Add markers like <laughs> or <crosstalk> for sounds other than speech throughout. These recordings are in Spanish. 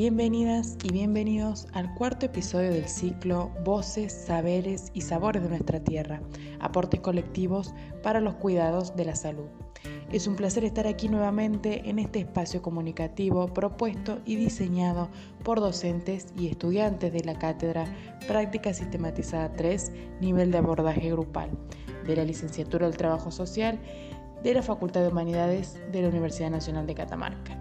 Bienvenidas y bienvenidos al cuarto episodio del ciclo Voces, Saberes y Sabores de nuestra Tierra, aportes colectivos para los cuidados de la salud. Es un placer estar aquí nuevamente en este espacio comunicativo propuesto y diseñado por docentes y estudiantes de la Cátedra Práctica Sistematizada 3, nivel de abordaje grupal, de la Licenciatura del Trabajo Social de la Facultad de Humanidades de la Universidad Nacional de Catamarca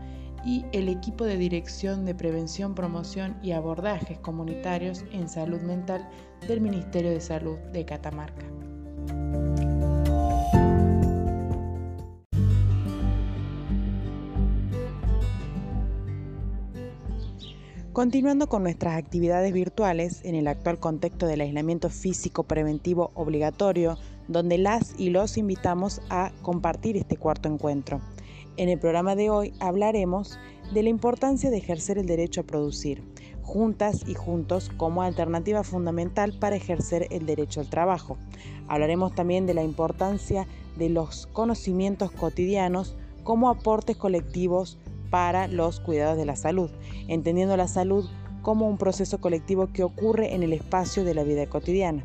y el equipo de Dirección de Prevención, Promoción y Abordajes Comunitarios en Salud Mental del Ministerio de Salud de Catamarca. Continuando con nuestras actividades virtuales en el actual contexto del aislamiento físico preventivo obligatorio, donde las y los invitamos a compartir este cuarto encuentro. En el programa de hoy hablaremos de la importancia de ejercer el derecho a producir, juntas y juntos como alternativa fundamental para ejercer el derecho al trabajo. Hablaremos también de la importancia de los conocimientos cotidianos como aportes colectivos para los cuidados de la salud, entendiendo la salud como un proceso colectivo que ocurre en el espacio de la vida cotidiana.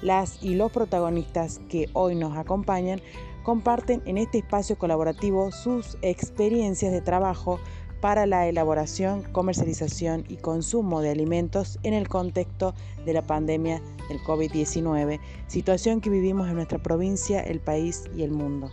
Las y los protagonistas que hoy nos acompañan comparten en este espacio colaborativo sus experiencias de trabajo para la elaboración, comercialización y consumo de alimentos en el contexto de la pandemia del COVID-19, situación que vivimos en nuestra provincia, el país y el mundo.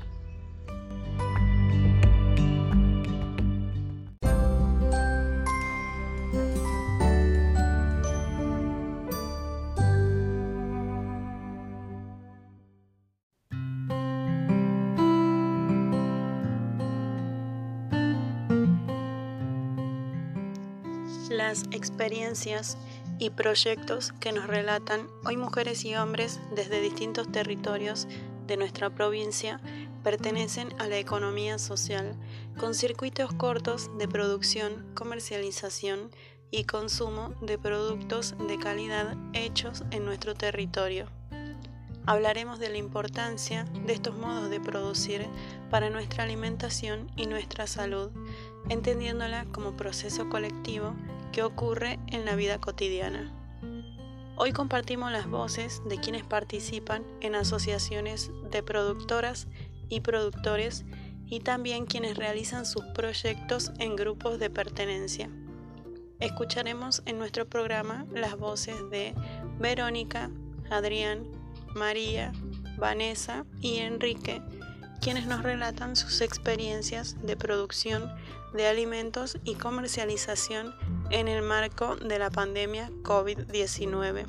Experiencias y proyectos que nos relatan hoy mujeres y hombres desde distintos territorios de nuestra provincia pertenecen a la economía social, con circuitos cortos de producción, comercialización y consumo de productos de calidad hechos en nuestro territorio. Hablaremos de la importancia de estos modos de producir para nuestra alimentación y nuestra salud, entendiéndola como proceso colectivo que ocurre en la vida cotidiana. Hoy compartimos las voces de quienes participan en asociaciones de productoras y productores y también quienes realizan sus proyectos en grupos de pertenencia. Escucharemos en nuestro programa las voces de Verónica, Adrián, María, Vanessa y Enrique, quienes nos relatan sus experiencias de producción de alimentos y comercialización en el marco de la pandemia COVID-19.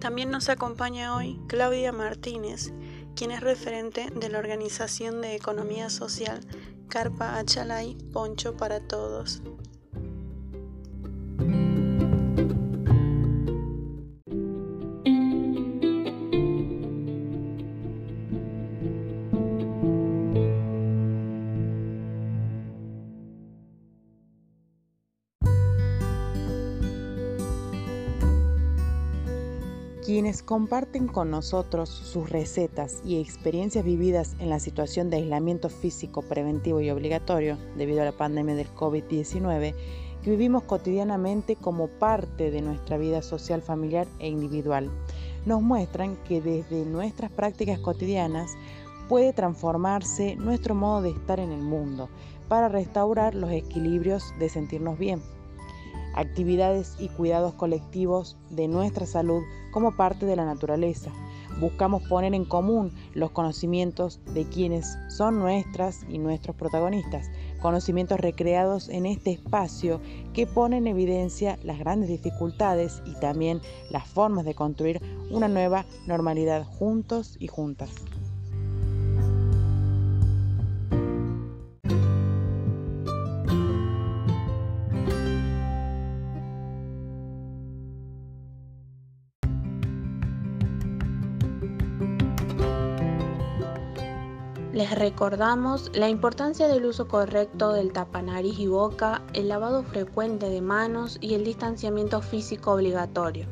También nos acompaña hoy Claudia Martínez, quien es referente de la Organización de Economía Social Carpa Achalay Poncho para Todos. Quienes comparten con nosotros sus recetas y experiencias vividas en la situación de aislamiento físico preventivo y obligatorio debido a la pandemia del COVID-19 que vivimos cotidianamente como parte de nuestra vida social, familiar e individual. Nos muestran que desde nuestras prácticas cotidianas puede transformarse nuestro modo de estar en el mundo para restaurar los equilibrios de sentirnos bien actividades y cuidados colectivos de nuestra salud como parte de la naturaleza. Buscamos poner en común los conocimientos de quienes son nuestras y nuestros protagonistas, conocimientos recreados en este espacio que pone en evidencia las grandes dificultades y también las formas de construir una nueva normalidad juntos y juntas. Les recordamos la importancia del uso correcto del tapanariz y boca, el lavado frecuente de manos y el distanciamiento físico obligatorio.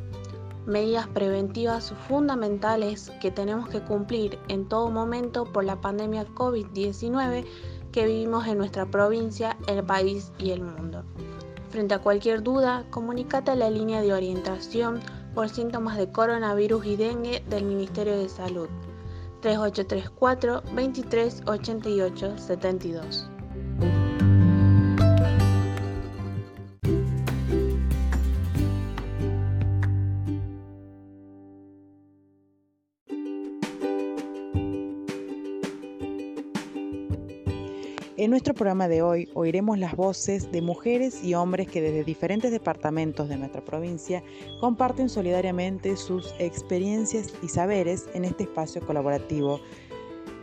Medidas preventivas fundamentales que tenemos que cumplir en todo momento por la pandemia COVID-19 que vivimos en nuestra provincia, el país y el mundo. Frente a cualquier duda, comunícate a la línea de orientación por síntomas de coronavirus y dengue del Ministerio de Salud 3834 23 72. Nuestro programa de hoy oiremos las voces de mujeres y hombres que desde diferentes departamentos de nuestra provincia comparten solidariamente sus experiencias y saberes en este espacio colaborativo,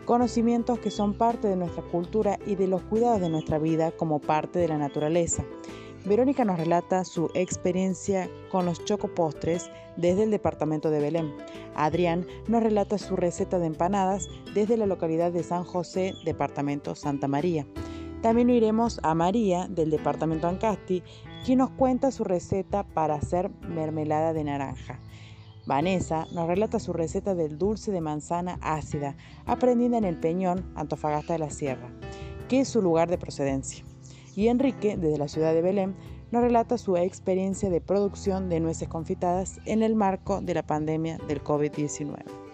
conocimientos que son parte de nuestra cultura y de los cuidados de nuestra vida como parte de la naturaleza. Verónica nos relata su experiencia con los chocopostres desde el departamento de Belén. Adrián nos relata su receta de empanadas desde la localidad de San José, departamento Santa María. También iremos a María del departamento Ancasti, quien nos cuenta su receta para hacer mermelada de naranja. Vanessa nos relata su receta del dulce de manzana ácida, aprendida en el Peñón, Antofagasta de la Sierra, que es su lugar de procedencia y Enrique, desde la ciudad de Belén, nos relata su experiencia de producción de nueces confitadas en el marco de la pandemia del COVID-19.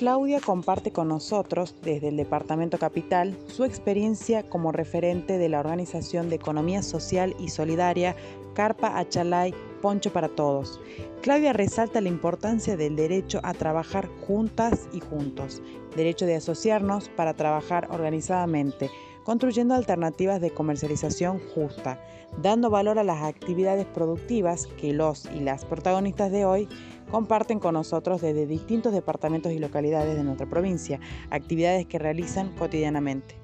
Claudia comparte con nosotros, desde el Departamento Capital, su experiencia como referente de la Organización de Economía Social y Solidaria Carpa Achalay Poncho para Todos. Claudia resalta la importancia del derecho a trabajar juntas y juntos, derecho de asociarnos para trabajar organizadamente, construyendo alternativas de comercialización justa, dando valor a las actividades productivas que los y las protagonistas de hoy comparten con nosotros desde distintos departamentos y localidades de nuestra provincia, actividades que realizan cotidianamente.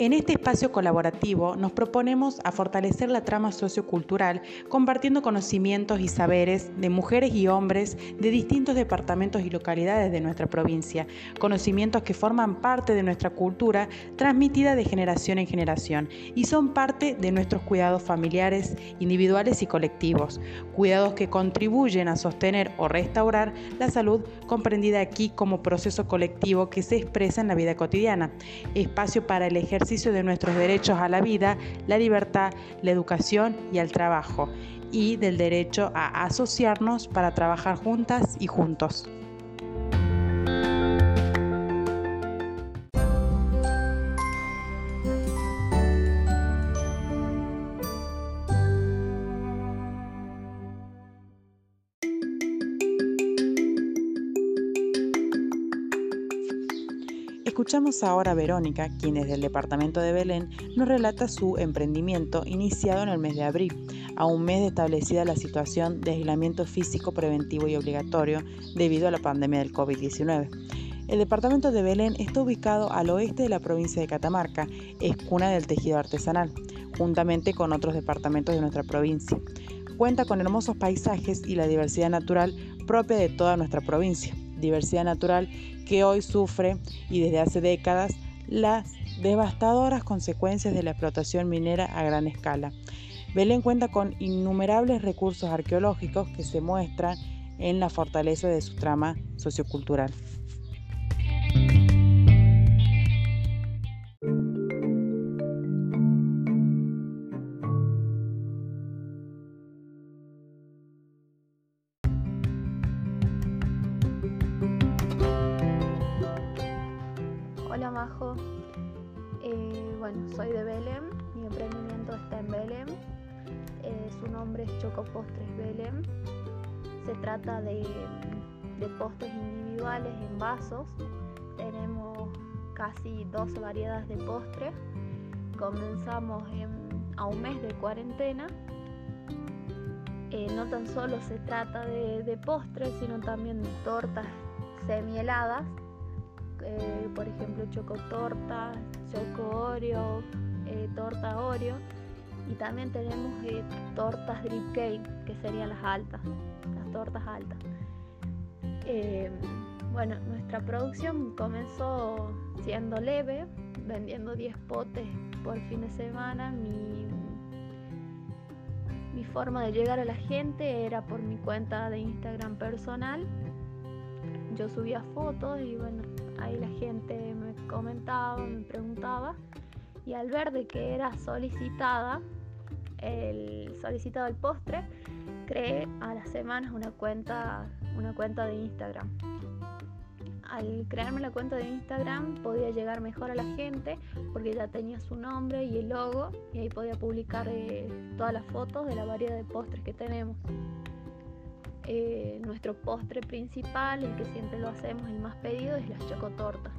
En este espacio colaborativo nos proponemos a fortalecer la trama sociocultural compartiendo conocimientos y saberes de mujeres y hombres de distintos departamentos y localidades de nuestra provincia, conocimientos que forman parte de nuestra cultura transmitida de generación en generación y son parte de nuestros cuidados familiares, individuales y colectivos, cuidados que contribuyen a sostener o restaurar la salud comprendida aquí como proceso colectivo que se expresa en la vida cotidiana, espacio para el ejercicio de nuestros derechos a la vida, la libertad, la educación y al trabajo, y del derecho a asociarnos para trabajar juntas y juntos. Escuchamos ahora a Verónica, quien desde el departamento de Belén nos relata su emprendimiento iniciado en el mes de abril, a un mes de establecida la situación de aislamiento físico preventivo y obligatorio debido a la pandemia del COVID-19. El departamento de Belén está ubicado al oeste de la provincia de Catamarca, es cuna del tejido artesanal, juntamente con otros departamentos de nuestra provincia. Cuenta con hermosos paisajes y la diversidad natural propia de toda nuestra provincia diversidad natural que hoy sufre y desde hace décadas las devastadoras consecuencias de la explotación minera a gran escala. Belén cuenta con innumerables recursos arqueológicos que se muestran en la fortaleza de su trama sociocultural. Postres Belém. Se trata de, postres individuales en vasos. Tenemos casi 12 variedades de postres. Comenzamos a un mes de cuarentena. Eh, no tan solo se trata de, postres, sino también de tortas semi-heladas eh, por ejemplo choco torta, choco oreo, eh, torta oreo y también tenemos eh, tortas drip cake que serían las altas, las tortas altas. bueno, nuestra producción comenzó siendo leve, vendiendo 10 potes por fin de semana. Mi, mi forma de llegar a la gente era por mi cuenta de Instagram personal. Yo subía fotos y bueno, ahí la gente me comentaba, me preguntaba. Y al ver de que era solicitada, el solicitado el postre, creé a las semanas una cuenta, una cuenta de Instagram al crearme la cuenta de Instagram podía llegar mejor a la gente porque ya tenía su nombre y el logo y ahí podía publicar eh, todas las fotos de la variedad de postres que tenemos. Eh, nuestro postre principal, el que siempre lo hacemos, el más pedido, es la chocotorta,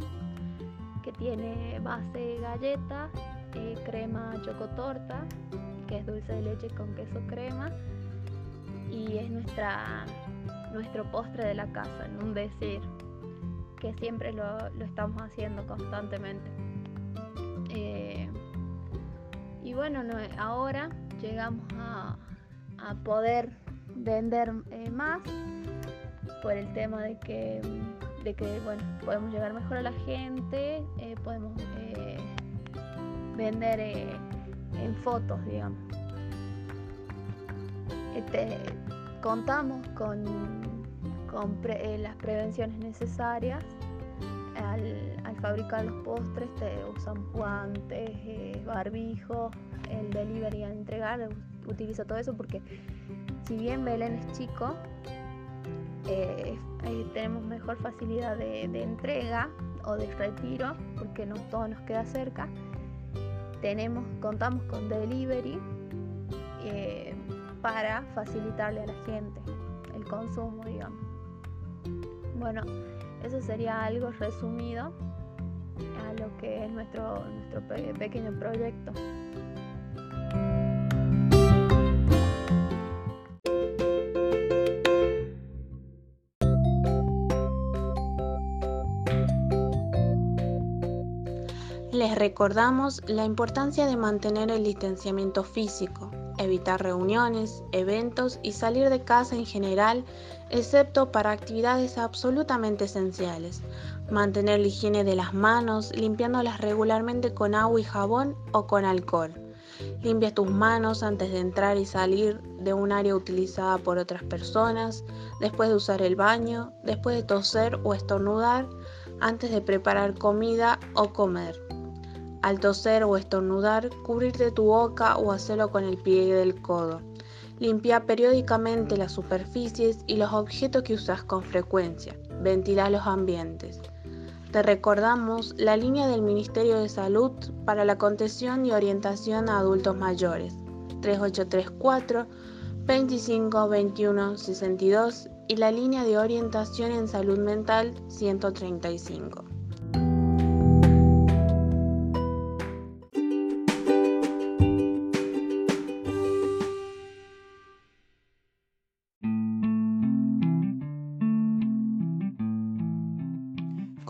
que tiene base galleta, eh, crema chocotorta, que es dulce de leche con queso crema, y es nuestra, nuestro postre de la casa, en un decir que siempre lo, estamos haciendo constantemente. Eh, y bueno, ahora llegamos a, poder vender eh, más por el tema de que, de que bueno, podemos llegar mejor a la gente, eh, podemos vender en fotos, digamos. Este, contamos con con eh, las prevenciones necesarias. Al, fabricar los postres te usan guantes, eh, barbijos, el delivery al entregar utiliza todo eso porque si bien Belén es chico, eh, tenemos mejor facilidad de, entrega o de retiro porque no todo nos queda cerca. Tenemos, contamos con delivery para facilitarle a la gente el consumo, digamos. Bueno, eso sería algo resumido a lo que es nuestro, nuestro pequeño proyecto. Les recordamos la importancia de mantener el distanciamiento físico, evitar reuniones, eventos y salir de casa en general, excepto para actividades absolutamente esenciales. Mantener la higiene de las manos, limpiándolas regularmente con agua y jabón o con alcohol. Limpia tus manos antes de entrar y salir de un área utilizada por otras personas, después de usar el baño, después de toser o estornudar, antes de preparar comida o comer. Al toser o estornudar, cubrirte tu boca o hacerlo con el pie del codo. Limpia periódicamente las superficies y los objetos que usas con frecuencia. Ventila los ambientes. Te recordamos la línea del Ministerio de Salud para la contención y orientación a adultos mayores. 3834 25 21 62 y la línea de orientación en salud mental 135.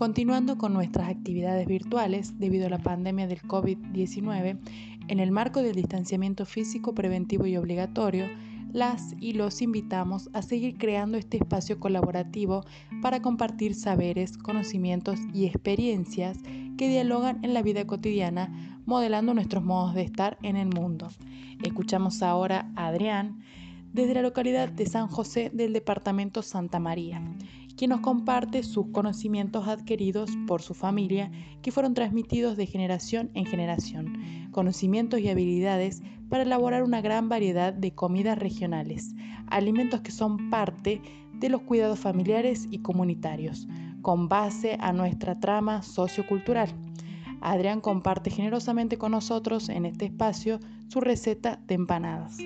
Continuando con nuestras actividades virtuales debido a la pandemia del COVID-19, en el marco del distanciamiento físico preventivo y obligatorio, las y los invitamos a seguir creando este espacio colaborativo para compartir saberes, conocimientos y experiencias que dialogan en la vida cotidiana, modelando nuestros modos de estar en el mundo. Escuchamos ahora a Adrián desde la localidad de San José del departamento Santa María quien nos comparte sus conocimientos adquiridos por su familia que fueron transmitidos de generación en generación, conocimientos y habilidades para elaborar una gran variedad de comidas regionales, alimentos que son parte de los cuidados familiares y comunitarios, con base a nuestra trama sociocultural. Adrián comparte generosamente con nosotros en este espacio su receta de empanadas.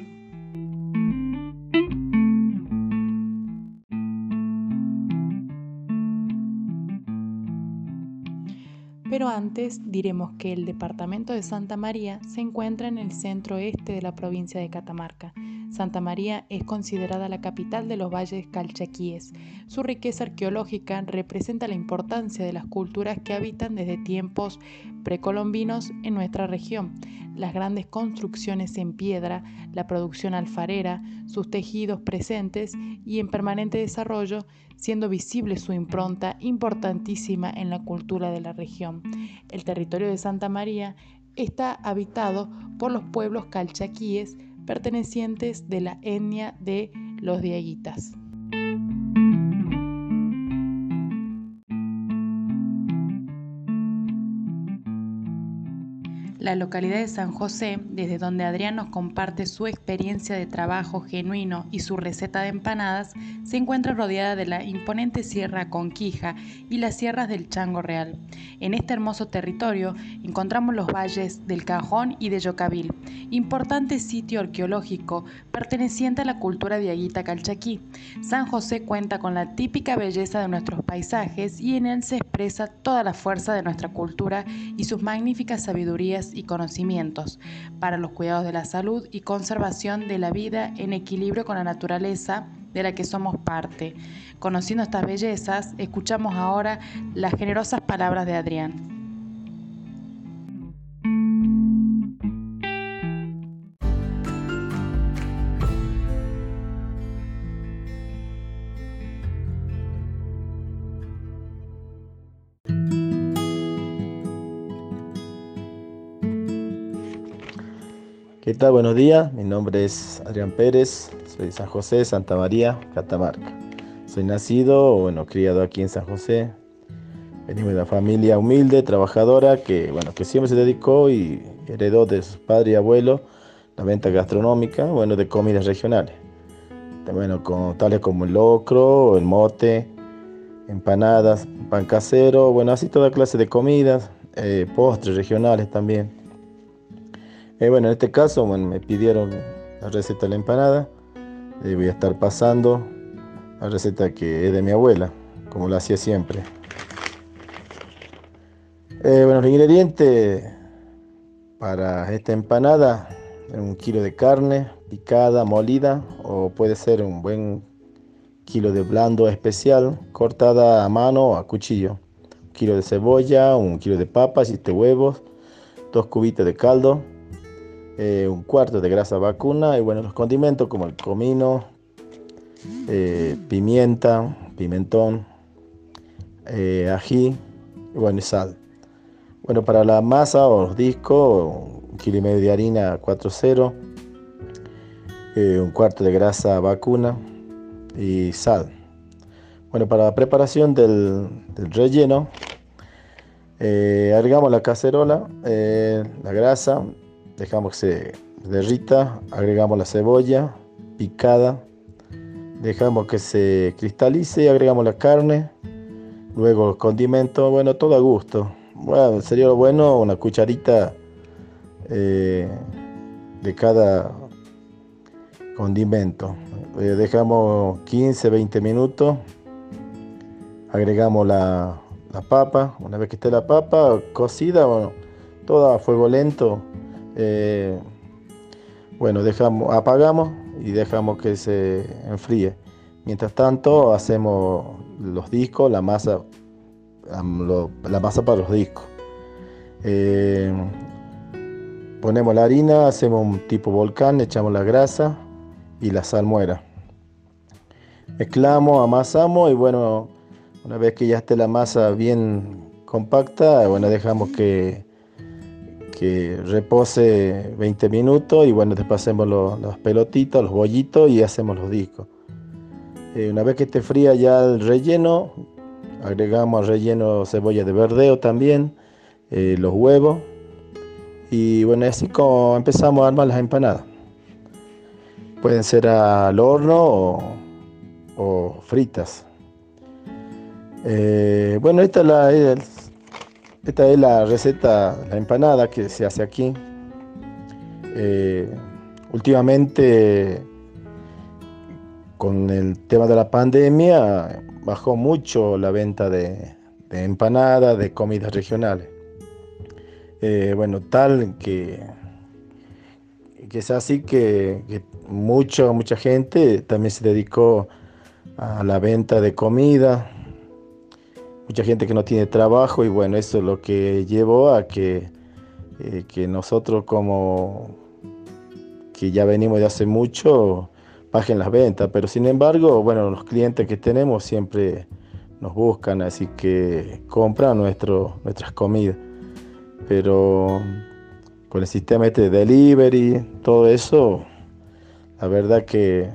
Pero antes diremos que el departamento de Santa María se encuentra en el centro este de la provincia de Catamarca. Santa María es considerada la capital de los valles calchaquíes. Su riqueza arqueológica representa la importancia de las culturas que habitan desde tiempos precolombinos en nuestra región, las grandes construcciones en piedra, la producción alfarera, sus tejidos presentes y en permanente desarrollo, siendo visible su impronta importantísima en la cultura de la región. El territorio de Santa María está habitado por los pueblos calchaquíes pertenecientes de la etnia de los diaguitas. La localidad de San José, desde donde Adrián nos comparte su experiencia de trabajo genuino y su receta de empanadas, se encuentra rodeada de la imponente Sierra Conquija y las sierras del Chango Real. En este hermoso territorio encontramos los valles del Cajón y de Yocavil, importante sitio arqueológico perteneciente a la cultura diaguita calchaquí. San José cuenta con la típica belleza de nuestros paisajes y en él se expresa toda la fuerza de nuestra cultura y sus magníficas sabidurías y conocimientos para los cuidados de la salud y conservación de la vida en equilibrio con la naturaleza de la que somos parte. Conociendo estas bellezas, escuchamos ahora las generosas palabras de Adrián. ¿Qué tal? Buenos días. Mi nombre es Adrián Pérez. Soy de San José, Santa María, Catamarca. Soy nacido, bueno, criado aquí en San José. Venimos de una familia humilde, trabajadora, que, bueno, que siempre se dedicó y heredó de su padre y abuelo la venta gastronómica, bueno, de comidas regionales. Bueno, con, tales como el locro, el mote, empanadas, pan casero, bueno, así toda clase de comidas, eh, postres regionales también. Eh, bueno, en este caso me pidieron la receta de la empanada. Eh, voy a estar pasando la receta que es de mi abuela, como lo hacía siempre. Eh, bueno, los ingredientes para esta empanada, un kilo de carne picada, molida, o puede ser un buen kilo de blando especial, cortada a mano o a cuchillo. Un kilo de cebolla, un kilo de papas, siete huevos, dos cubitos de caldo, eh, un cuarto de grasa vacuna y bueno, los condimentos como el comino, eh, pimienta, pimentón, eh, ají y bueno, y sal. Bueno, para la masa o los discos, un kilo y medio de harina 4.0, un cuarto de grasa vacuna y sal. Bueno, para la preparación del, del relleno, agregamos la cacerola, la grasa, dejamos que se derrita, agregamos la cebolla picada, dejamos que se cristalice y agregamos la carne, luego los condimentos, bueno, todo a gusto. Bueno, sería lo bueno una cucharita eh, de cada condimento. Eh, dejamos 15, 20 minutos, agregamos la, la, papa, una vez que esté la papa cocida, bueno, toda a fuego lento, eh, bueno, dejamos, apagamos y dejamos que se enfríe. Mientras tanto, hacemos los discos, la masa, la masa para los discos. Eh, ponemos la harina, hacemos un tipo volcán, echamos la grasa y la salmuera. Mezclamos, amasamos y bueno, una vez que ya esté la masa bien compacta, bueno, dejamos que que repose 20 minutos y bueno, después hacemos los, las pelotitas, los bollitos y hacemos los discos. Eh, una vez que esté fría ya el relleno, agregamos al relleno cebolla de verdeo también, eh, los huevos y bueno, así como empezamos a armar las empanadas. Pueden ser al horno o, fritas. Eh, bueno, esta es la, esta es la receta, la empanada que se hace aquí. Eh, últimamente, con el tema de la pandemia, bajó mucho la venta de, empanadas, de comidas regionales. Eh, bueno, tal que, que es así que, que mucha gente también se dedicó a la venta de comida, mucha gente que no tiene trabajo y bueno, eso es lo que llevó a que, eh, que nosotros como que ya venimos de hace mucho, bajen las ventas, pero sin embargo, bueno, los clientes que tenemos siempre nos buscan, así que compran nuestro, nuestras comidas. Pero con el sistema este de delivery, todo eso, la verdad que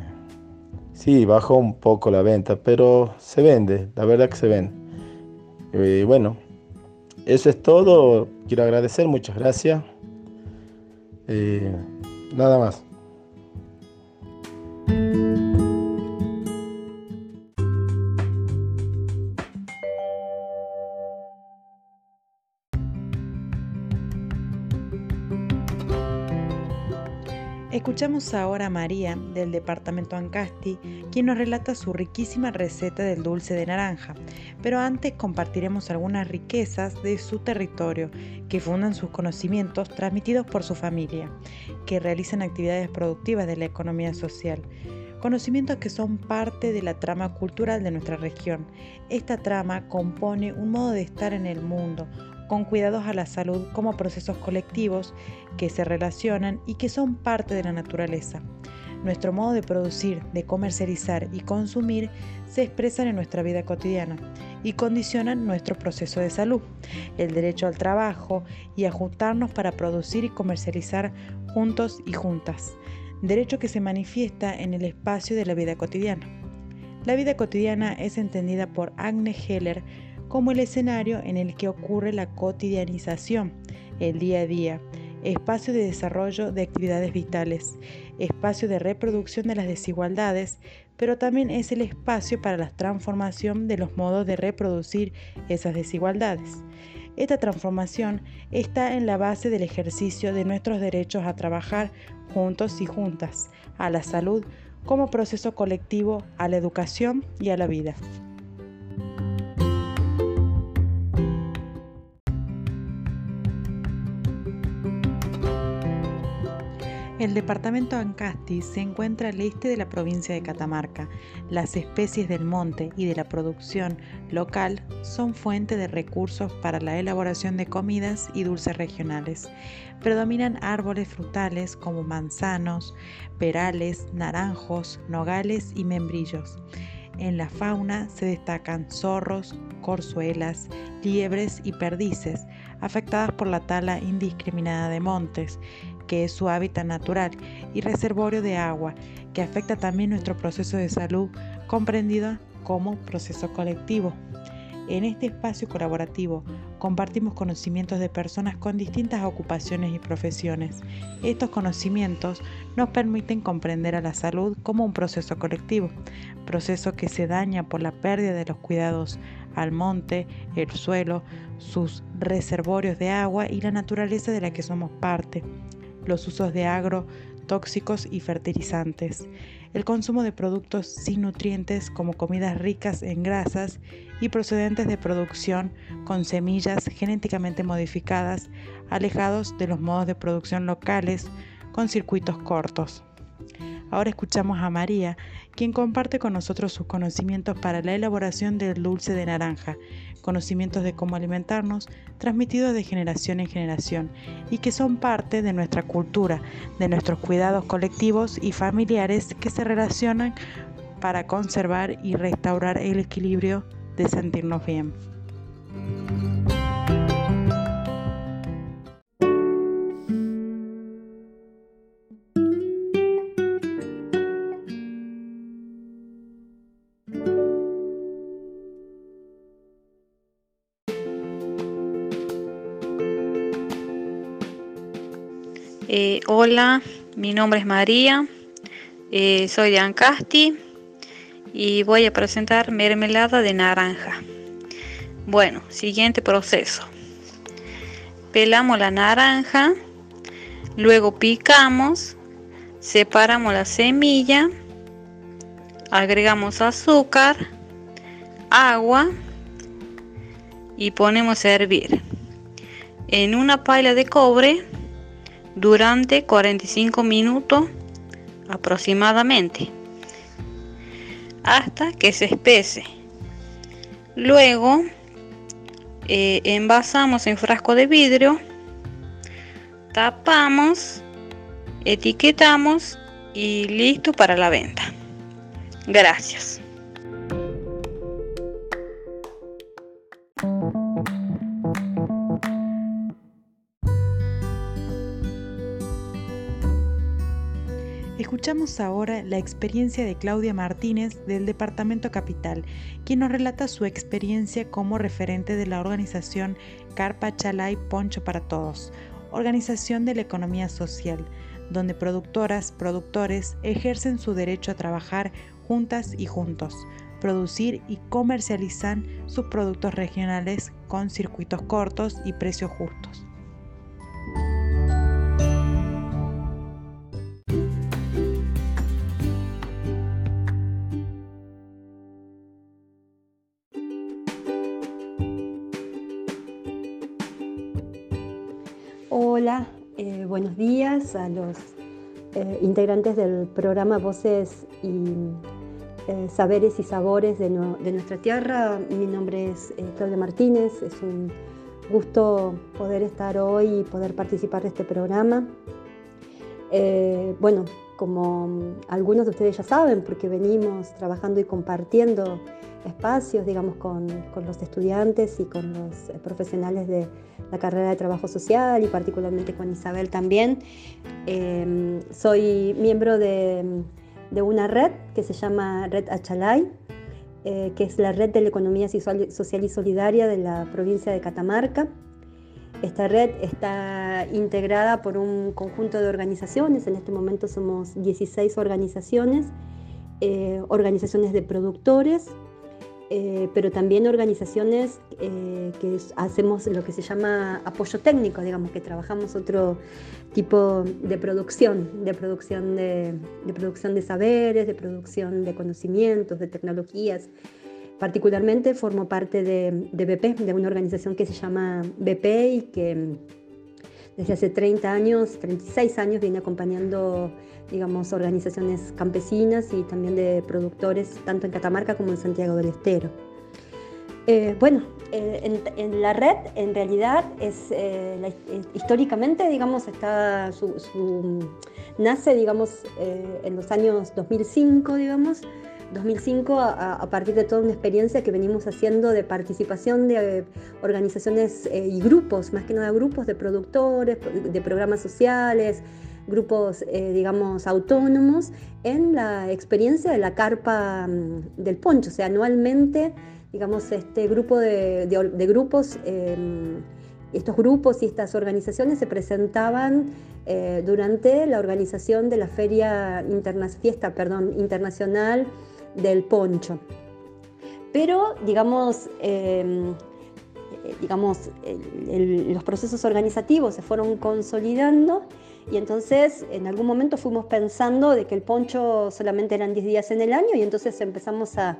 sí, bajó un poco la venta, pero se vende, la verdad que se vende. Y bueno, eso es todo. Quiero agradecer, muchas gracias. Eh, nada más. Escuchamos ahora a María del departamento Ancasti, quien nos relata su riquísima receta del dulce de naranja, pero antes compartiremos algunas riquezas de su territorio que fundan sus conocimientos transmitidos por su familia, que realizan actividades productivas de la economía social conocimientos que son parte de la trama cultural de nuestra región. Esta trama compone un modo de estar en el mundo, con cuidados a la salud como procesos colectivos que se relacionan y que son parte de la naturaleza. Nuestro modo de producir, de comercializar y consumir se expresan en nuestra vida cotidiana y condicionan nuestro proceso de salud, el derecho al trabajo y a juntarnos para producir y comercializar juntos y juntas, derecho que se manifiesta en el espacio de la vida cotidiana. La vida cotidiana es entendida por Agne Heller como el escenario en el que ocurre la cotidianización, el día a día, espacio de desarrollo de actividades vitales, espacio de reproducción de las desigualdades, pero también es el espacio para la transformación de los modos de reproducir esas desigualdades. Esta transformación está en la base del ejercicio de nuestros derechos a trabajar juntos y juntas, a la salud como proceso colectivo, a la educación y a la vida. El departamento Ancasti se encuentra al este de la provincia de Catamarca. Las especies del monte y de la producción local son fuente de recursos para la elaboración de comidas y dulces regionales. Predominan árboles frutales como manzanos, perales, naranjos, nogales y membrillos. En la fauna se destacan zorros, corzuelas, liebres y perdices, afectadas por la tala indiscriminada de montes, que es su hábitat natural, y reservorio de agua, que afecta también nuestro proceso de salud, comprendido como proceso colectivo. En este espacio colaborativo compartimos conocimientos de personas con distintas ocupaciones y profesiones. Estos conocimientos nos permiten comprender a la salud como un proceso colectivo, proceso que se daña por la pérdida de los cuidados al monte, el suelo, sus reservorios de agua y la naturaleza de la que somos parte los usos de agro, tóxicos y fertilizantes, el consumo de productos sin nutrientes como comidas ricas en grasas y procedentes de producción con semillas genéticamente modificadas, alejados de los modos de producción locales con circuitos cortos. Ahora escuchamos a María, quien comparte con nosotros sus conocimientos para la elaboración del dulce de naranja, conocimientos de cómo alimentarnos, transmitidos de generación en generación y que son parte de nuestra cultura, de nuestros cuidados colectivos y familiares que se relacionan para conservar y restaurar el equilibrio de sentirnos bien. Eh, hola, mi nombre es María, eh, soy de Ancasti y voy a presentar mermelada de naranja. Bueno, siguiente proceso. Pelamos la naranja, luego picamos, separamos la semilla, agregamos azúcar, agua y ponemos a hervir. En una paila de cobre durante 45 minutos aproximadamente hasta que se espese. Luego eh, envasamos en frasco de vidrio, tapamos, etiquetamos y listo para la venta. Gracias. Escuchamos ahora la experiencia de Claudia Martínez del Departamento Capital, quien nos relata su experiencia como referente de la organización Carpa Chalay Poncho para Todos, organización de la economía social, donde productoras, productores ejercen su derecho a trabajar juntas y juntos, producir y comercializar sus productos regionales con circuitos cortos y precios justos. Buenos días a los eh, integrantes del programa Voces y eh, Saberes y Sabores de, nuestra tierra. Mi nombre es Claudia Martínez, es un gusto poder estar hoy y poder participar de este programa. bueno, como algunos de ustedes ya saben, porque venimos trabajando y compartiendo espacios, digamos, con, los estudiantes y con los eh, profesionales de la carrera de trabajo social y particularmente con Isabel también. Em, soy miembro de, una red que se llama Red Achalay, eh, que es la red de la economía social y solidaria de la provincia de Catamarca. Esta red está integrada por un conjunto de organizaciones, en este momento somos 16 organizaciones, eh, organizaciones de productores, eh, pero también organizaciones eh, que hacemos lo que se llama apoyo técnico, digamos, que trabajamos otro tipo de producción, de producción de, producción de saberes, de producción de conocimientos, de tecnologías. Particularmente formo parte de, BP, de una organización que se llama BP y que desde hace 30 años, 36 años, viene acompañando digamos, organizaciones campesinas y también de productores, tanto en Catamarca como en Santiago del Estero. Eh, bueno, eh, en, la red, en realidad, es, eh, históricamente, digamos, está su, nace, digamos, en los años 2005, digamos, 2005 a, partir de toda una experiencia que venimos haciendo de participación de organizaciones y grupos, más que nada grupos de productores, de programas sociales, grupos, eh, digamos, autónomos en la experiencia de la carpa mm, del poncho. O sea, anualmente, digamos, este grupo de, grupos, em, estos grupos y estas organizaciones se presentaban eh, durante la organización de la Feria Fiesta perdón, Internacional del Poncho. Pero, digamos, em, eh, digamos, los procesos organizativos se fueron consolidando y entonces en algún momento fuimos pensando de que el poncho solamente eran 10 días en el año y entonces empezamos a,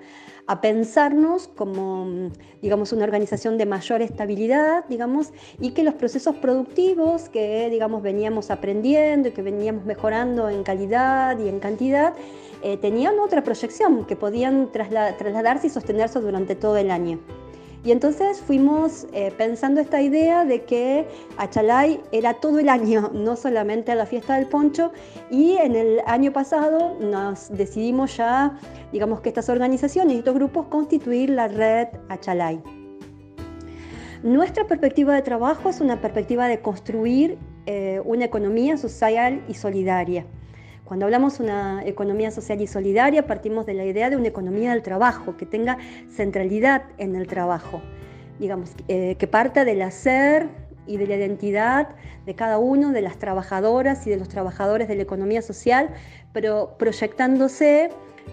pensarnos como, digamos, una organización de mayor estabilidad, digamos, y que los procesos productivos que, digamos, veníamos aprendiendo y que veníamos mejorando en calidad y en cantidad, eh, tenían otra proyección, que podían trasladarse y sostenerse durante todo el año. Y entonces fuimos eh, pensando esta idea de que Achalay era todo el año, <laughs> no solamente la fiesta del poncho. Y en el año pasado nos decidimos ya, digamos que estas organizaciones y estos grupos constituir la red Achalay. Nuestra perspectiva de trabajo es una perspectiva de construir eh, una economía social y solidaria. Cuando hablamos de una economía social y solidaria, partimos de la idea de una economía del trabajo, que tenga centralidad en el trabajo, digamos, eh, que parta del hacer y de la identidad de cada uno de las trabajadoras y de los trabajadores de la economía social, pero proyectándose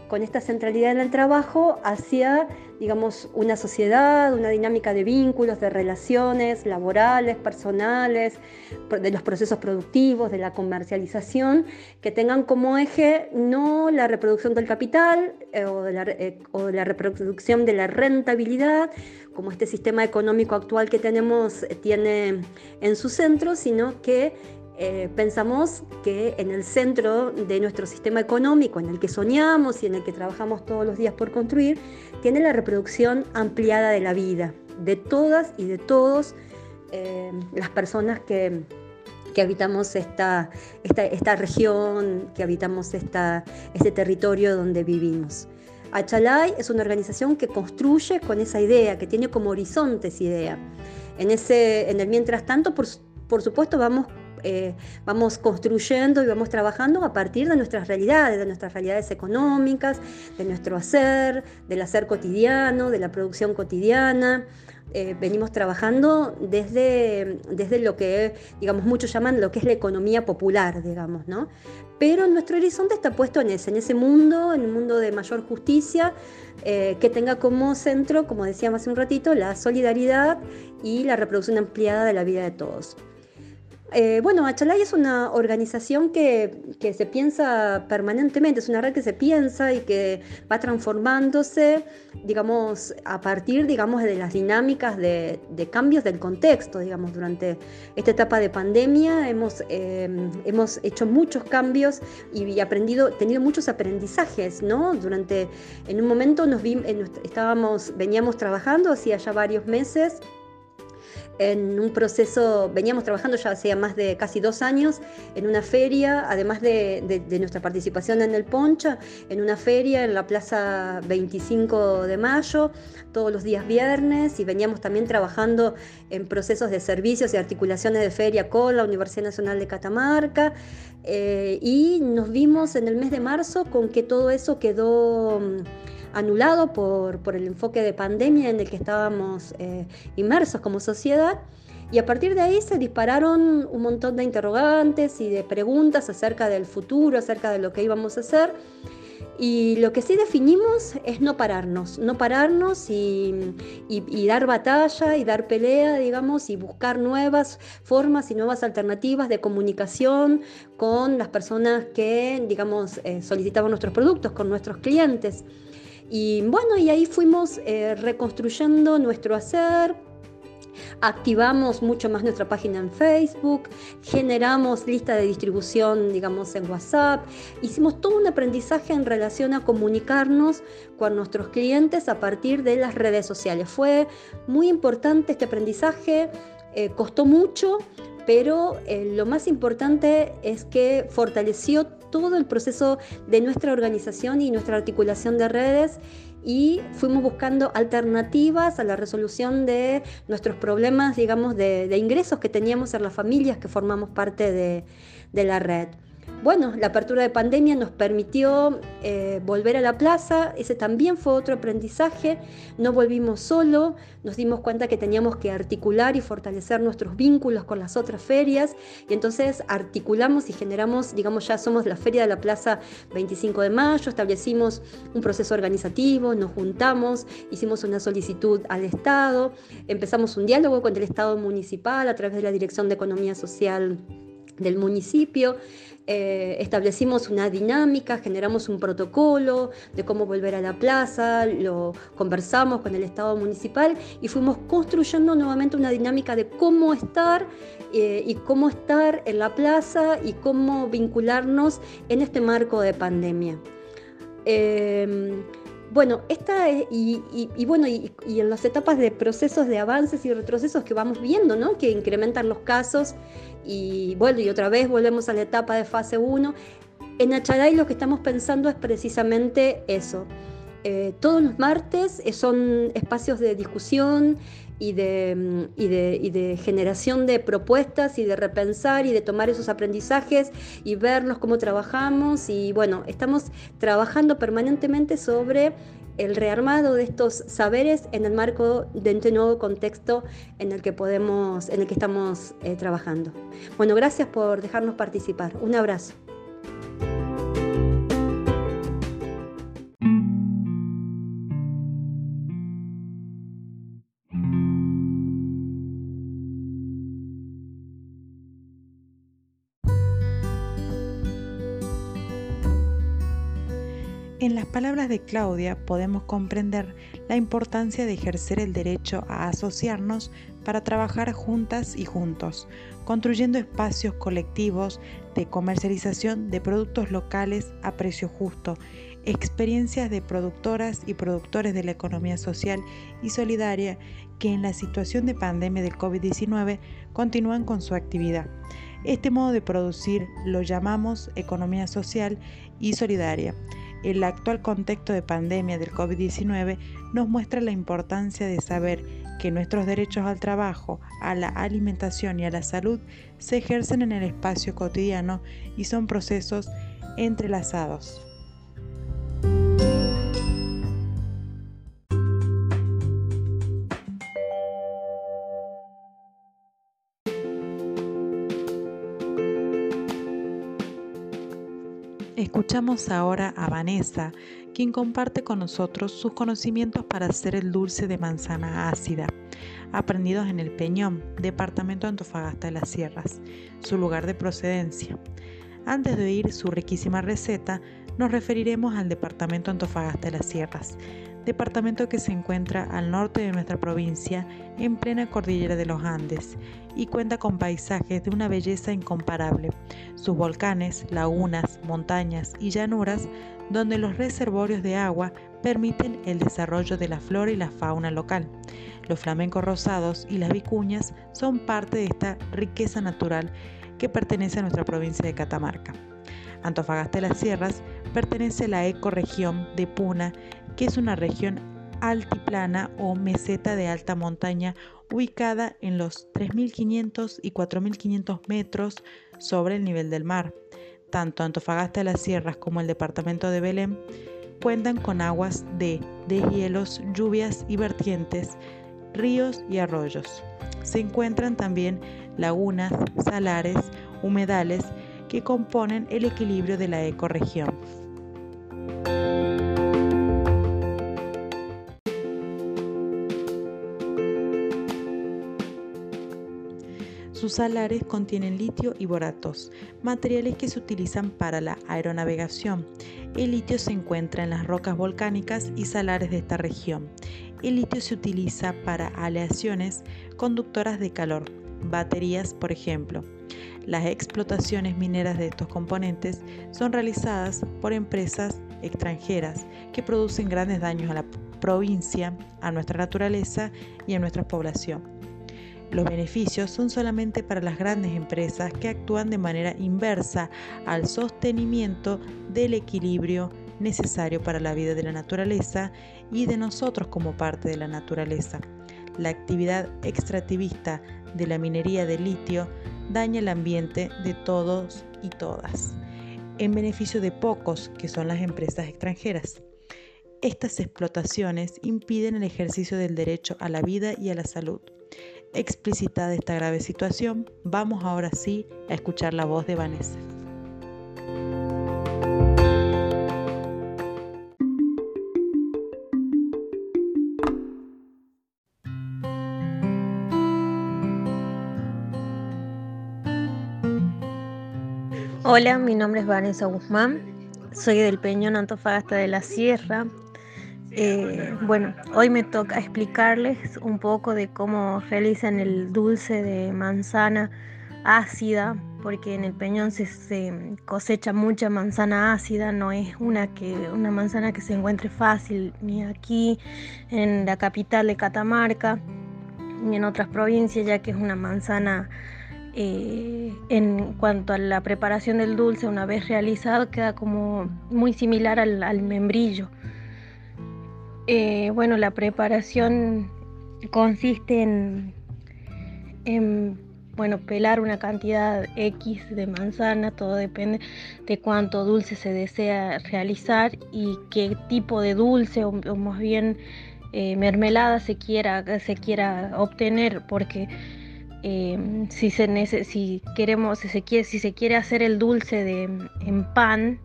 con esta centralidad en el trabajo hacia, digamos, una sociedad, una dinámica de vínculos, de relaciones laborales, personales, de los procesos productivos, de la comercialización, que tengan como eje no la reproducción del capital eh, o, de la, eh, o la reproducción de la rentabilidad, como este sistema económico actual que tenemos eh, tiene en su centro, sino que eh, pensamos que en el centro de nuestro sistema económico, en el que soñamos y en el que trabajamos todos los días por construir, tiene la reproducción ampliada de la vida. de todas y de todos eh, las personas que, que habitamos esta, esta, esta, región, que habitamos esta, este territorio donde vivimos. Achalay es una organización que construye con esa idea, que tiene como horizonte esa idea. En, ese, en el mientras tanto, por, por supuesto, vamos eh, vamos construyendo y vamos trabajando a partir de nuestras realidades, de nuestras realidades económicas, de nuestro hacer, del hacer cotidiano, de la producción cotidiana. Eh, venimos trabajando desde, desde lo que, digamos, muchos llaman lo que es la economía popular, digamos, ¿no? Pero nuestro horizonte está puesto en ese, en ese mundo, en un mundo de mayor justicia, eh, que tenga como centro, como decíamos hace un ratito, la solidaridad y la reproducción ampliada de la vida de todos. Eh, bueno, Achalay es una organización que, se piensa permanentemente, es una red que se piensa y que va transformándose, digamos, a partir, digamos, de las dinámicas de, cambios del contexto, digamos, durante esta etapa de pandemia hemos, em, hemos hecho muchos cambios y, aprendido, tenido muchos aprendizajes, ¿no? Durante, en un momento nos estábamos, veníamos trabajando hacía ya varios meses en un proceso, veníamos trabajando ya hacía más de casi dos años en una feria, además de, nuestra participación en el Poncha, en una feria en la Plaza 25 de Mayo, todos los días viernes, y veníamos también trabajando en procesos de servicios y articulaciones de feria con la Universidad Nacional de Catamarca, eh, y nos vimos en el mes de marzo con que todo eso quedó anulado por, el enfoque de pandemia en el que estábamos eh, inmersos como sociedad. Y a partir de ahí se dispararon un montón de interrogantes y de preguntas acerca del futuro, acerca de lo que íbamos a hacer. Y lo que sí definimos es no pararnos, no pararnos y, dar batalla y dar pelea, digamos, y buscar nuevas formas y nuevas alternativas de comunicación con las personas que, digamos, eh, solicitaban nuestros productos, con nuestros clientes. Y bueno, y ahí fuimos eh, reconstruyendo nuestro hacer, activamos mucho más nuestra página en Facebook, generamos lista de distribución, digamos, en WhatsApp, hicimos todo un aprendizaje en relación a comunicarnos con nuestros clientes a partir de las redes sociales. Fue muy importante este aprendizaje, eh, costó mucho, pero eh, lo más importante es que fortaleció todo el proceso de nuestra organización y nuestra articulación de redes y fuimos buscando alternativas a la resolución de nuestros problemas, digamos, de, ingresos que teníamos en las familias que formamos parte de la red. Bueno, la apertura de pandemia nos permitió eh, volver a la plaza, ese también fue otro aprendizaje, no volvimos solo, nos dimos cuenta que teníamos que articular y fortalecer nuestros vínculos con las otras ferias. Y entonces articulamos y generamos, digamos, ya somos la Feria de la Plaza 25 de Mayo, establecimos un proceso organizativo, nos juntamos, hicimos una solicitud al Estado, empezamos un diálogo con el Estado municipal a través de la Dirección de Economía Social del municipio eh, establecimos una dinámica, generamos un protocolo de cómo volver a la plaza, lo conversamos con el Estado municipal y fuimos construyendo nuevamente una dinámica de cómo estar eh, y cómo estar en la plaza y cómo vincularnos en este marco de pandemia. Em, bueno, esta y, bueno, y, en las etapas de procesos de avances y retrocesos que vamos viendo, ¿no? que incrementan los casos y bueno, y otra vez volvemos a la etapa de fase 1. En Acharay lo que estamos pensando es precisamente eso. Eh, todos los martes eh, son espacios de discusión y de, y, de, y de, generación de propuestas y de repensar y de tomar esos aprendizajes y verlos cómo trabajamos. Y bueno, estamos trabajando permanentemente sobre el rearmado de estos saberes en el marco de este nuevo contexto en el que podemos, en el que estamos eh, trabajando. Bueno, gracias por dejarnos participar. Un abrazo. En las palabras de Claudia podemos comprender la importancia de ejercer el derecho a asociarnos para trabajar juntas y juntos, construyendo espacios colectivos de comercialización de productos locales a precio justo, experiencias de productoras y productores de la economía social y solidaria que en la situación de pandemia del COVID-19 continúan con su actividad. Este modo de producir lo llamamos economía social y solidaria. El actual contexto de pandemia del COVID-19 nos muestra la importancia de saber que nuestros derechos al trabajo, a la alimentación y a la salud se ejercen en el espacio cotidiano y son procesos entrelazados. Escuchamos ahora a Vanessa, quien comparte con nosotros sus conocimientos para hacer el dulce de manzana ácida, aprendidos en el Peñón, departamento de Antofagasta de las Sierras, su lugar de procedencia. Antes de oír su riquísima receta, nos referiremos al departamento Antofagasta de las Sierras, departamento que se encuentra al norte de nuestra provincia, en plena cordillera de los Andes, y cuenta con paisajes de una belleza incomparable. Sus volcanes, lagunas, montañas y llanuras, donde los reservorios de agua permiten el desarrollo de la flora y la fauna local. Los flamencos rosados y las vicuñas son parte de esta riqueza natural que pertenece a nuestra provincia de Catamarca. Antofagasta de las Sierras pertenece a la ecorregión de Puna que es una región altiplana o meseta de alta montaña ubicada en los 3.500 y 4.500 metros sobre el nivel del mar. Tanto Antofagasta de las Sierras como el departamento de Belén cuentan con aguas de deshielos, lluvias y vertientes, ríos y arroyos. Se encuentran también lagunas, salares, humedales que componen el equilibrio de la ecorregión. Sus salares contienen litio y boratos, materiales que se utilizan para la aeronavegación. El litio se encuentra en las rocas volcánicas y salares de esta región. El litio se utiliza para aleaciones conductoras de calor, baterías por ejemplo. Las explotaciones mineras de estos componentes son realizadas por empresas extranjeras que producen grandes daños a la provincia, a nuestra naturaleza y a nuestra población. Los beneficios son solamente para las grandes empresas que actúan de manera inversa al sostenimiento del equilibrio necesario para la vida de la naturaleza y de nosotros como parte de la naturaleza. La actividad extractivista de la minería de litio daña el ambiente de todos y todas, en beneficio de pocos, que son las empresas extranjeras. Estas explotaciones impiden el ejercicio del derecho a la vida y a la salud explicitada esta grave situación, vamos ahora sí a escuchar la voz de Vanessa. Hola, mi nombre es Vanessa Guzmán, soy del Peñón Antofagasta de la Sierra, eh, bueno, hoy me toca explicarles un poco de cómo realizan el dulce de manzana ácida, porque en el peñón se, cosecha mucha manzana ácida, no es una, que, una manzana que se encuentre fácil ni aquí en la capital de Catamarca ni en otras provincias, ya que es una manzana eh, en cuanto a la preparación del dulce, una vez realizado, queda como muy similar al membrillo. Eh, bueno, la preparación consiste en, bueno, pelar una cantidad X de manzana, todo depende de cuánto dulce se desea realizar y qué tipo de dulce o, más bien eh, mermelada se quiera, se quiera obtener, porque eh, si, se, si queremos, si se quiere, si se quiere hacer el dulce de, en pan,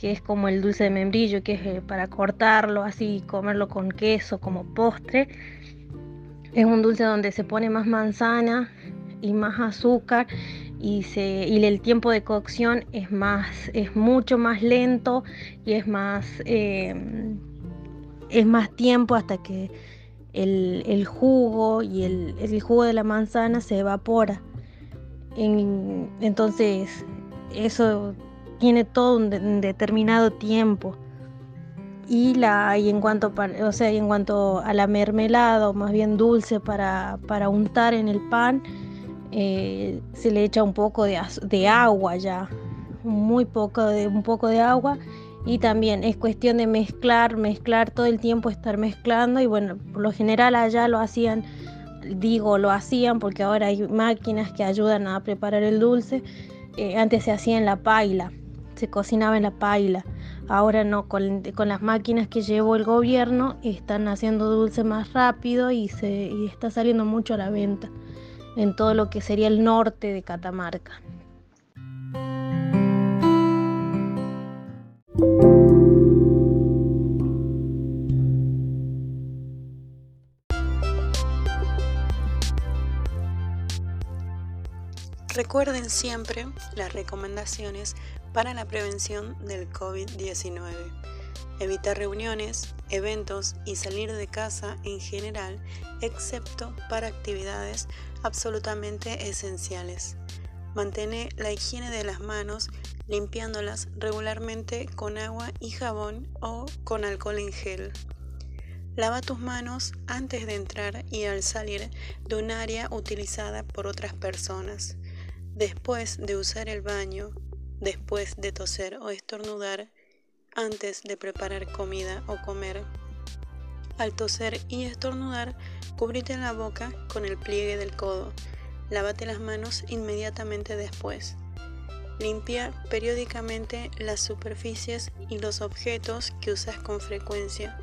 que es como el dulce de membrillo, que es eh, para cortarlo así, comerlo con queso como postre. Es un dulce donde se pone más manzana y más azúcar y, se, y el tiempo de cocción es, más, es mucho más lento y es más, eh, es más tiempo hasta que el, jugo y el, jugo de la manzana se evapora. entonces eso tiene todo un, determinado tiempo. y, la, y en, cuanto, o sea, en cuanto a la mermelada, o más bien dulce para, para untar en el pan, eh, se le echa un poco de, de, agua ya, muy poco de, un poco de agua. Y también es cuestión de mezclar, mezclar todo el tiempo, estar mezclando. Y bueno, por lo general allá lo hacían, digo lo hacían porque ahora hay máquinas que ayudan a preparar el dulce. Eh, antes se hacía en la paila, se cocinaba en la paila. Ahora no, con, las máquinas que llevó el gobierno están haciendo dulce más rápido y, se, está saliendo mucho a la venta en todo lo que sería el norte de Catamarca. Recuerden siempre las recomendaciones para la prevención del COVID-19. Evitar reuniones, eventos y salir de casa en general, excepto para actividades absolutamente esenciales. Mantener la higiene de las manos limpiándolas regularmente con agua y jabón o con alcohol en gel. Lava tus manos antes de entrar y al salir de un área utilizada por otras personas. Después de usar el baño, después de toser o estornudar, antes de preparar comida o comer. Al toser y estornudar, cubrite la boca con el pliegue del codo. Lávate las manos inmediatamente después. Limpia periódicamente las superficies y los objetos que usas con frecuencia.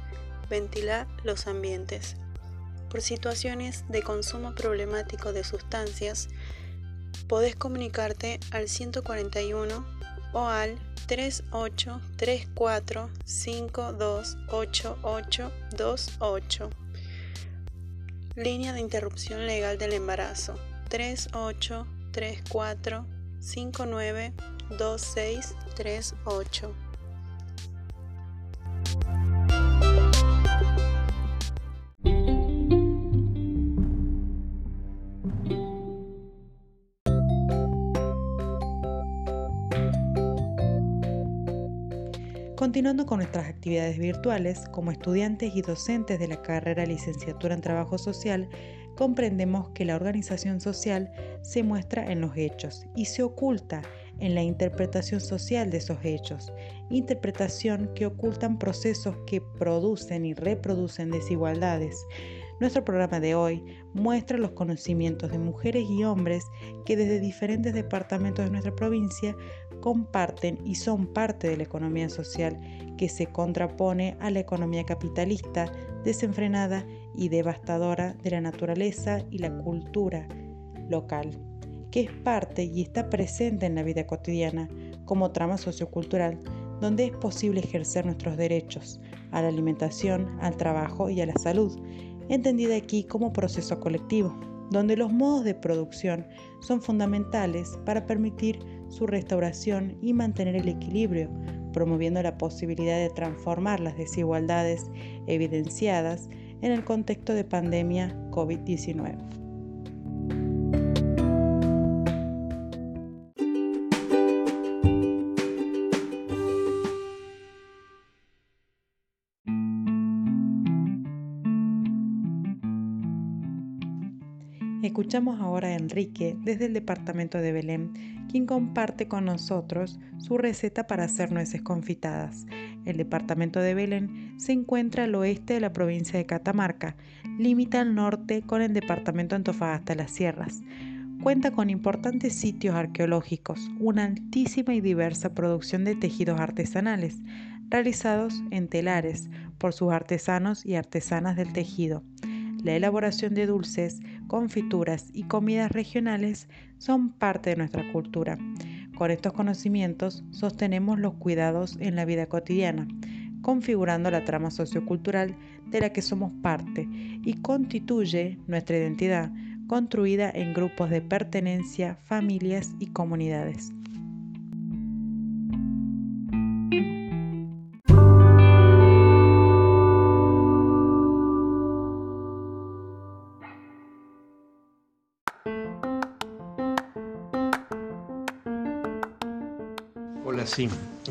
Ventila los ambientes. Por situaciones de consumo problemático de sustancias, podés comunicarte al 141 o al 3834528828. Línea de interrupción legal del embarazo 3834592638. Continuando con nuestras actividades virtuales, como estudiantes y docentes de la carrera Licenciatura en Trabajo Social, comprendemos que la organización social se muestra en los hechos y se oculta en la interpretación social de esos hechos, interpretación que ocultan procesos que producen y reproducen desigualdades. Nuestro programa de hoy muestra los conocimientos de mujeres y hombres que desde diferentes departamentos de nuestra provincia comparten y son parte de la economía social que se contrapone a la economía capitalista desenfrenada y devastadora de la naturaleza y la cultura local, que es parte y está presente en la vida cotidiana como trama sociocultural, donde es posible ejercer nuestros derechos a la alimentación, al trabajo y a la salud, entendida aquí como proceso colectivo, donde los modos de producción son fundamentales para permitir su restauración y mantener el equilibrio, promoviendo la posibilidad de transformar las desigualdades evidenciadas en el contexto de pandemia COVID-19. Escuchamos ahora a Enrique desde el departamento de Belén, quien comparte con nosotros su receta para hacer nueces confitadas. El departamento de Belén se encuentra al oeste de la provincia de Catamarca, limita al norte con el departamento de Antofagasta Las Sierras. Cuenta con importantes sitios arqueológicos, una altísima y diversa producción de tejidos artesanales, realizados en telares por sus artesanos y artesanas del tejido la elaboración de dulces, confituras y comidas regionales son parte de nuestra cultura. Con estos conocimientos sostenemos los cuidados en la vida cotidiana, configurando la trama sociocultural de la que somos parte y constituye nuestra identidad construida en grupos de pertenencia, familias y comunidades.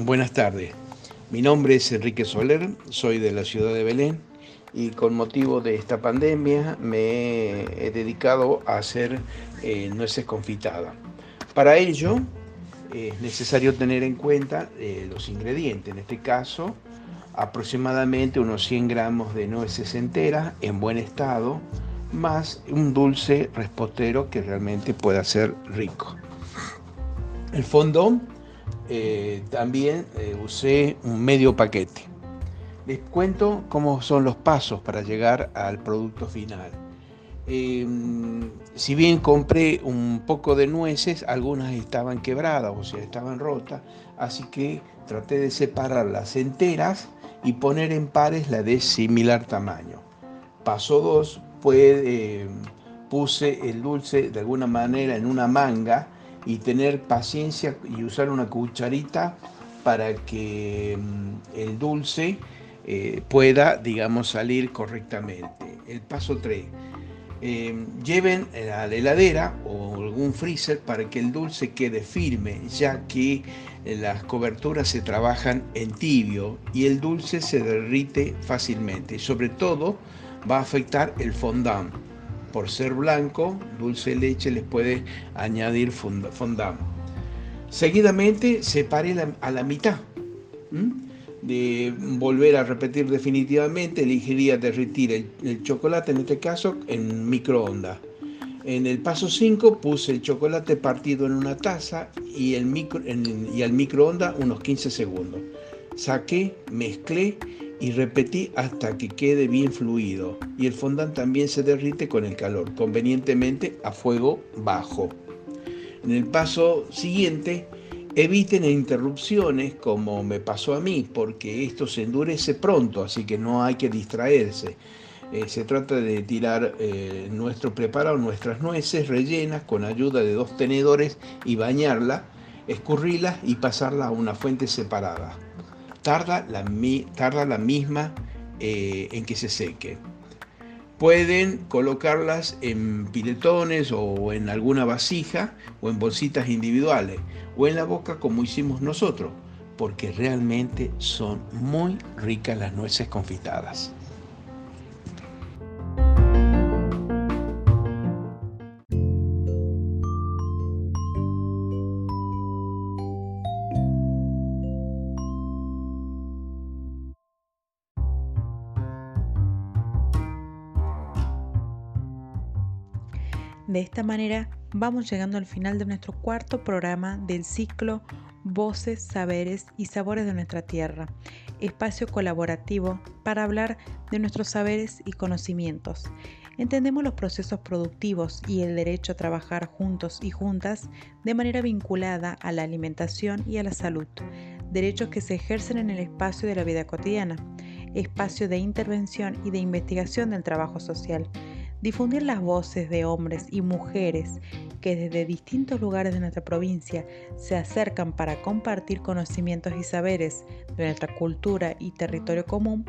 Buenas tardes. Mi nombre es Enrique Soler, soy de la ciudad de Belén y con motivo de esta pandemia me he dedicado a hacer eh, nueces confitadas. Para ello es necesario tener en cuenta eh, los ingredientes, en este caso aproximadamente unos 100 gramos de nueces enteras en buen estado, más un dulce respostero que realmente pueda ser rico. El fondo eh, también eh, usé un medio paquete. Les cuento cómo son los pasos para llegar al producto final. Em, si bien compré un poco de nueces, algunas estaban quebradas, o sea, estaban rotas, así que traté de separarlas enteras y poner en pares la de similar tamaño. Paso 2, pues puse el dulce de alguna manera en una manga y tener paciencia y usar una cucharita para que mm, el dulce eh, pueda, digamos, salir correctamente. El paso 3. Eh, lleven a la heladera o algún freezer para que el dulce quede firme, ya que las coberturas se trabajan en tibio y el dulce se derrite fácilmente. Sobre todo va a afectar el fondant por ser blanco, dulce leche les puede añadir fondant. Seguidamente separe a la mitad. De volver a repetir definitivamente, elegiría derretir el, chocolate, en este caso, en microondas. En el paso 5 puse el chocolate partido en una taza y, el micro, y al microondas unos 15 segundos. Saqué, mezclé y repetí hasta que quede bien fluido y el fondant también se derrite con el calor, convenientemente a fuego bajo. En el paso siguiente, eviten interrupciones como me pasó a mí, porque esto se endurece pronto, así que no hay que distraerse. Eh, se trata de tirar eh, nuestro preparado, nuestras nueces rellenas con ayuda de dos tenedores y bañarla, escurrirlas y pasarla a una fuente separada tarda la, misma eh, en que se seque. Pueden colocarlas en piletones o en alguna vasija o en bolsitas individuales o en la boca como hicimos nosotros, porque realmente son muy ricas las nueces confitadas. De esta manera vamos llegando al final de nuestro cuarto programa del ciclo Voces, Saberes y Sabores de nuestra Tierra, espacio colaborativo para hablar de nuestros saberes y conocimientos. Entendemos los procesos productivos y el derecho a trabajar juntos y juntas de manera vinculada a la alimentación y a la salud, derechos que se ejercen en el espacio de la vida cotidiana, espacio de intervención y de investigación del trabajo social difundir las voces de hombres y mujeres que desde distintos lugares de nuestra provincia se acercan para compartir conocimientos y saberes de nuestra cultura y territorio común,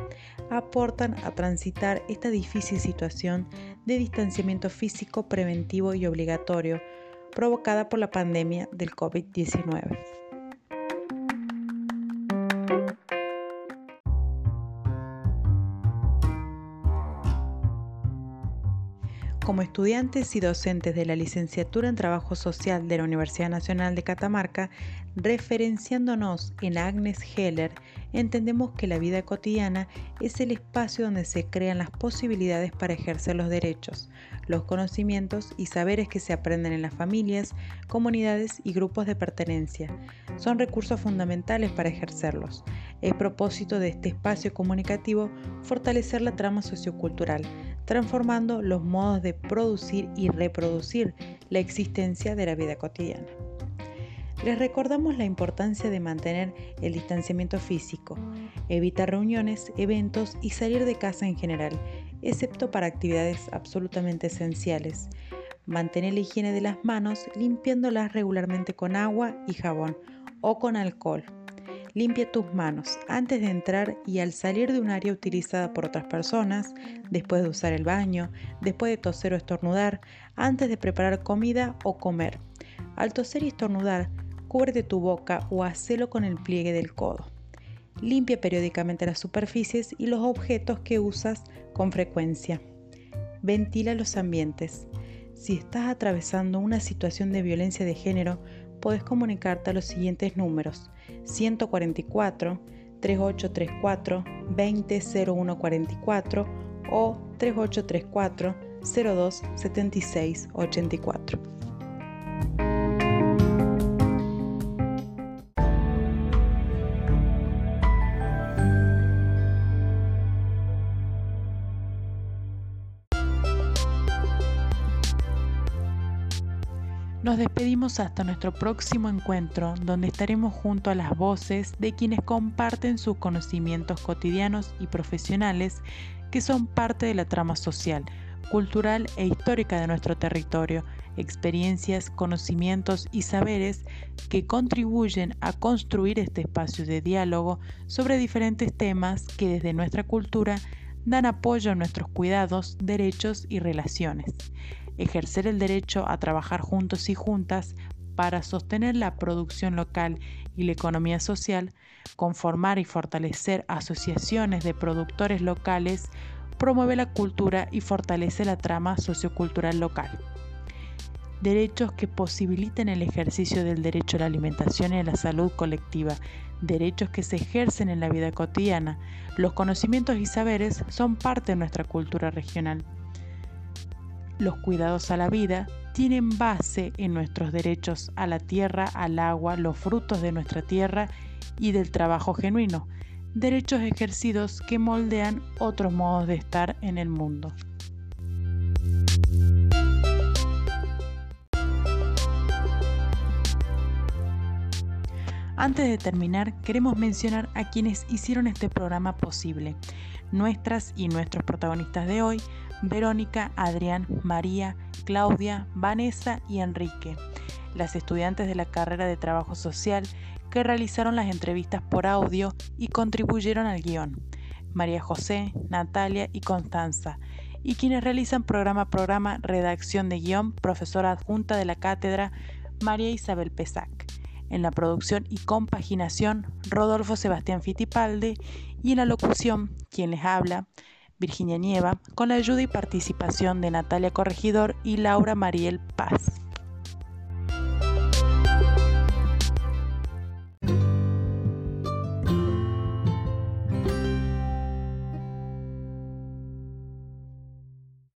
aportan a transitar esta difícil situación de distanciamiento físico preventivo y obligatorio provocada por la pandemia del COVID-19. Como estudiantes y docentes de la licenciatura en Trabajo Social de la Universidad Nacional de Catamarca, referenciándonos en Agnes Heller, entendemos que la vida cotidiana es el espacio donde se crean las posibilidades para ejercer los derechos, los conocimientos y saberes que se aprenden en las familias, comunidades y grupos de pertenencia. Son recursos fundamentales para ejercerlos. Es propósito de este espacio comunicativo fortalecer la trama sociocultural, transformando los modos de producir y reproducir la existencia de la vida cotidiana. Les recordamos la importancia de mantener el distanciamiento físico, evitar reuniones, eventos y salir de casa en general, excepto para actividades absolutamente esenciales. Mantener la higiene de las manos limpiándolas regularmente con agua y jabón o con alcohol Limpia tus manos antes de entrar y al salir de un área utilizada por otras personas, después de usar el baño, después de toser o estornudar, antes de preparar comida o comer. Al toser y estornudar, cúbrete tu boca o hacelo con el pliegue del codo. Limpia periódicamente las superficies y los objetos que usas con frecuencia. Ventila los ambientes. Si estás atravesando una situación de violencia de género, puedes comunicarte a los siguientes números 144 3834 200144 o 3834 02 Nos despedimos hasta nuestro próximo encuentro, donde estaremos junto a las voces de quienes comparten sus conocimientos cotidianos y profesionales que son parte de la trama social, cultural e histórica de nuestro territorio, experiencias, conocimientos y saberes que contribuyen a construir este espacio de diálogo sobre diferentes temas que desde nuestra cultura dan apoyo a nuestros cuidados, derechos y relaciones ejercer el derecho a trabajar juntos y juntas para sostener la producción local y la economía social, conformar y fortalecer asociaciones de productores locales, promueve la cultura y fortalece la trama sociocultural local. Derechos que posibiliten el ejercicio del derecho a la alimentación y a la salud colectiva, derechos que se ejercen en la vida cotidiana. Los conocimientos y saberes son parte de nuestra cultura regional. Los cuidados a la vida tienen base en nuestros derechos a la tierra, al agua, los frutos de nuestra tierra y del trabajo genuino, derechos ejercidos que moldean otros modos de estar en el mundo. Antes de terminar, queremos mencionar a quienes hicieron este programa posible. Nuestras y nuestros protagonistas de hoy Verónica, Adrián, María, Claudia, Vanessa y Enrique, las estudiantes de la carrera de Trabajo Social que realizaron las entrevistas por audio y contribuyeron al guion, María José, Natalia y Constanza, y quienes realizan programa a programa redacción de guion, profesora adjunta de la cátedra María Isabel Pesac. En la producción y compaginación, Rodolfo Sebastián Fitipalde y en la locución, quien les habla, Virginia Nieva, con la ayuda y participación de Natalia Corregidor y Laura Mariel Paz.